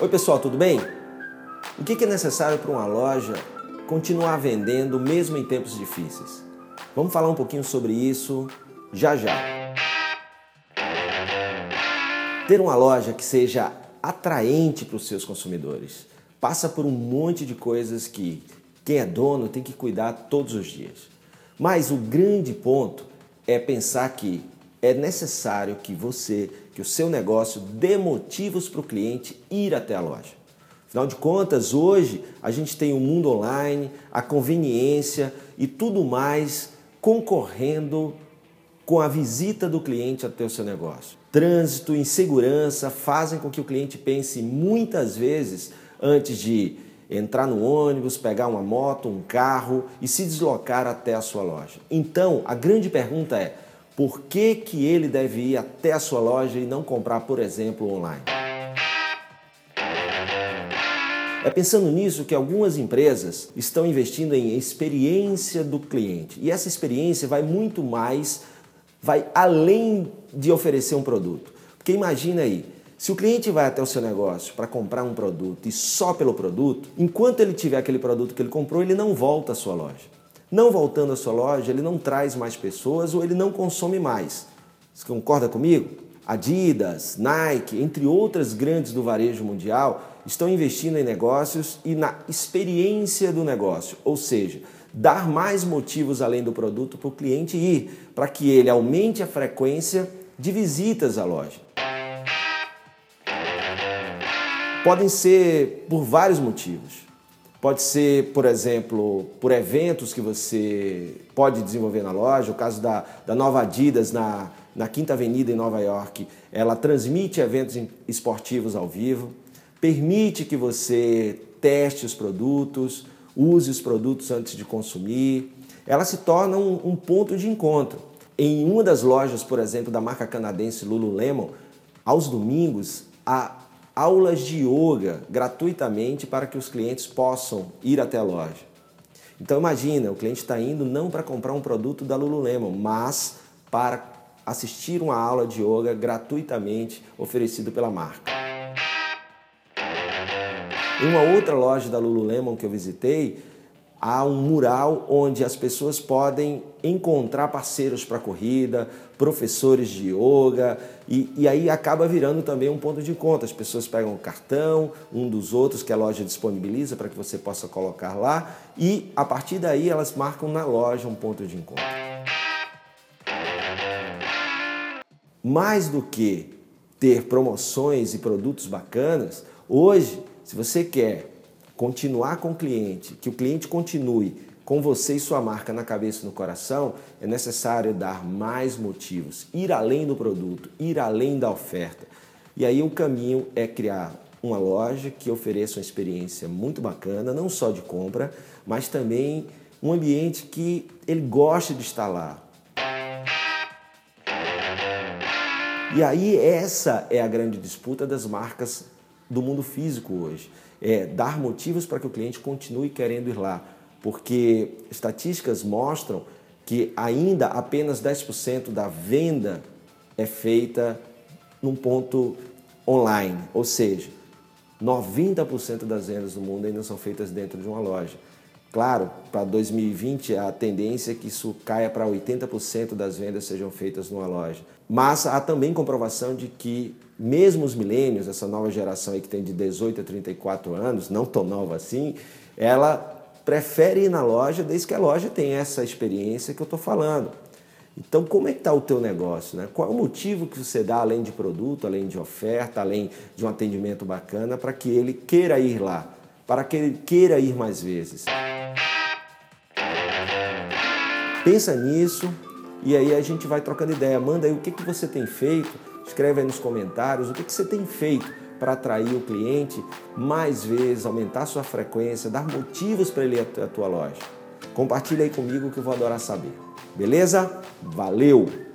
Oi, pessoal, tudo bem? O que é necessário para uma loja continuar vendendo mesmo em tempos difíceis? Vamos falar um pouquinho sobre isso já já. Ter uma loja que seja atraente para os seus consumidores passa por um monte de coisas que quem é dono tem que cuidar todos os dias. Mas o grande ponto é pensar que é necessário que você, que o seu negócio dê motivos para o cliente ir até a loja. Afinal de contas, hoje a gente tem o mundo online, a conveniência e tudo mais concorrendo com a visita do cliente até o seu negócio. Trânsito, insegurança fazem com que o cliente pense muitas vezes antes de entrar no ônibus, pegar uma moto, um carro e se deslocar até a sua loja. Então, a grande pergunta é: por que, que ele deve ir até a sua loja e não comprar, por exemplo, online? É pensando nisso que algumas empresas estão investindo em experiência do cliente. E essa experiência vai muito mais, vai além de oferecer um produto. Porque imagina aí, se o cliente vai até o seu negócio para comprar um produto e só pelo produto, enquanto ele tiver aquele produto que ele comprou, ele não volta à sua loja. Não voltando à sua loja, ele não traz mais pessoas ou ele não consome mais. Você concorda comigo? Adidas, Nike, entre outras grandes do varejo mundial, estão investindo em negócios e na experiência do negócio, ou seja, dar mais motivos além do produto para o cliente ir, para que ele aumente a frequência de visitas à loja. Podem ser por vários motivos. Pode ser, por exemplo, por eventos que você pode desenvolver na loja. O caso da, da nova Adidas na, na Quinta Avenida em Nova York, ela transmite eventos esportivos ao vivo, permite que você teste os produtos, use os produtos antes de consumir. Ela se torna um, um ponto de encontro. Em uma das lojas, por exemplo, da marca canadense Lululemon, aos domingos, a aulas de yoga gratuitamente para que os clientes possam ir até a loja. Então imagina, o cliente está indo não para comprar um produto da Lululemon, mas para assistir uma aula de yoga gratuitamente oferecido pela marca. Em uma outra loja da Lululemon que eu visitei, há um mural onde as pessoas podem encontrar parceiros para corrida, professores de yoga, e, e, aí acaba virando também um ponto de encontro. As pessoas pegam o cartão, um dos outros que a loja disponibiliza para que você possa colocar lá, e a partir daí elas marcam na loja um ponto de encontro. Mais do que ter promoções e produtos bacanas, hoje, se você quer continuar com o cliente, que o cliente continue com você e sua marca na cabeça e no coração, é necessário dar mais motivos, ir além do produto, ir além da oferta. E aí o caminho é criar uma loja que ofereça uma experiência muito bacana, não só de compra, mas também um ambiente que ele goste de estar lá. E aí essa é a grande disputa das marcas do mundo físico hoje é, dar motivos para que o cliente continue querendo ir lá, porque estatísticas mostram que ainda apenas 10% da venda é feita num ponto online, ou seja, 90% das vendas do mundo ainda são feitas dentro de uma loja. Claro, para 2020 a tendência é que isso caia para 80% das vendas sejam feitas numa loja. Mas há também comprovação de que mesmo os milênios, essa nova geração aí que tem de 18 a 34 anos, não tão nova assim, ela prefere ir na loja desde que a loja tem essa experiência que eu estou falando. Então, como é que está o teu negócio? Né? Qual é o motivo que você dá, além de produto, além de oferta, além de um atendimento bacana, para que ele queira ir lá, para que ele queira ir mais vezes? Pensa nisso e aí a gente vai trocando ideia. Manda aí o que, que você tem feito Escreve aí nos comentários o que, que você tem feito para atrair o cliente mais vezes, aumentar sua frequência, dar motivos para ele ir até a tua loja. Compartilha aí comigo que eu vou adorar saber. Beleza? Valeu!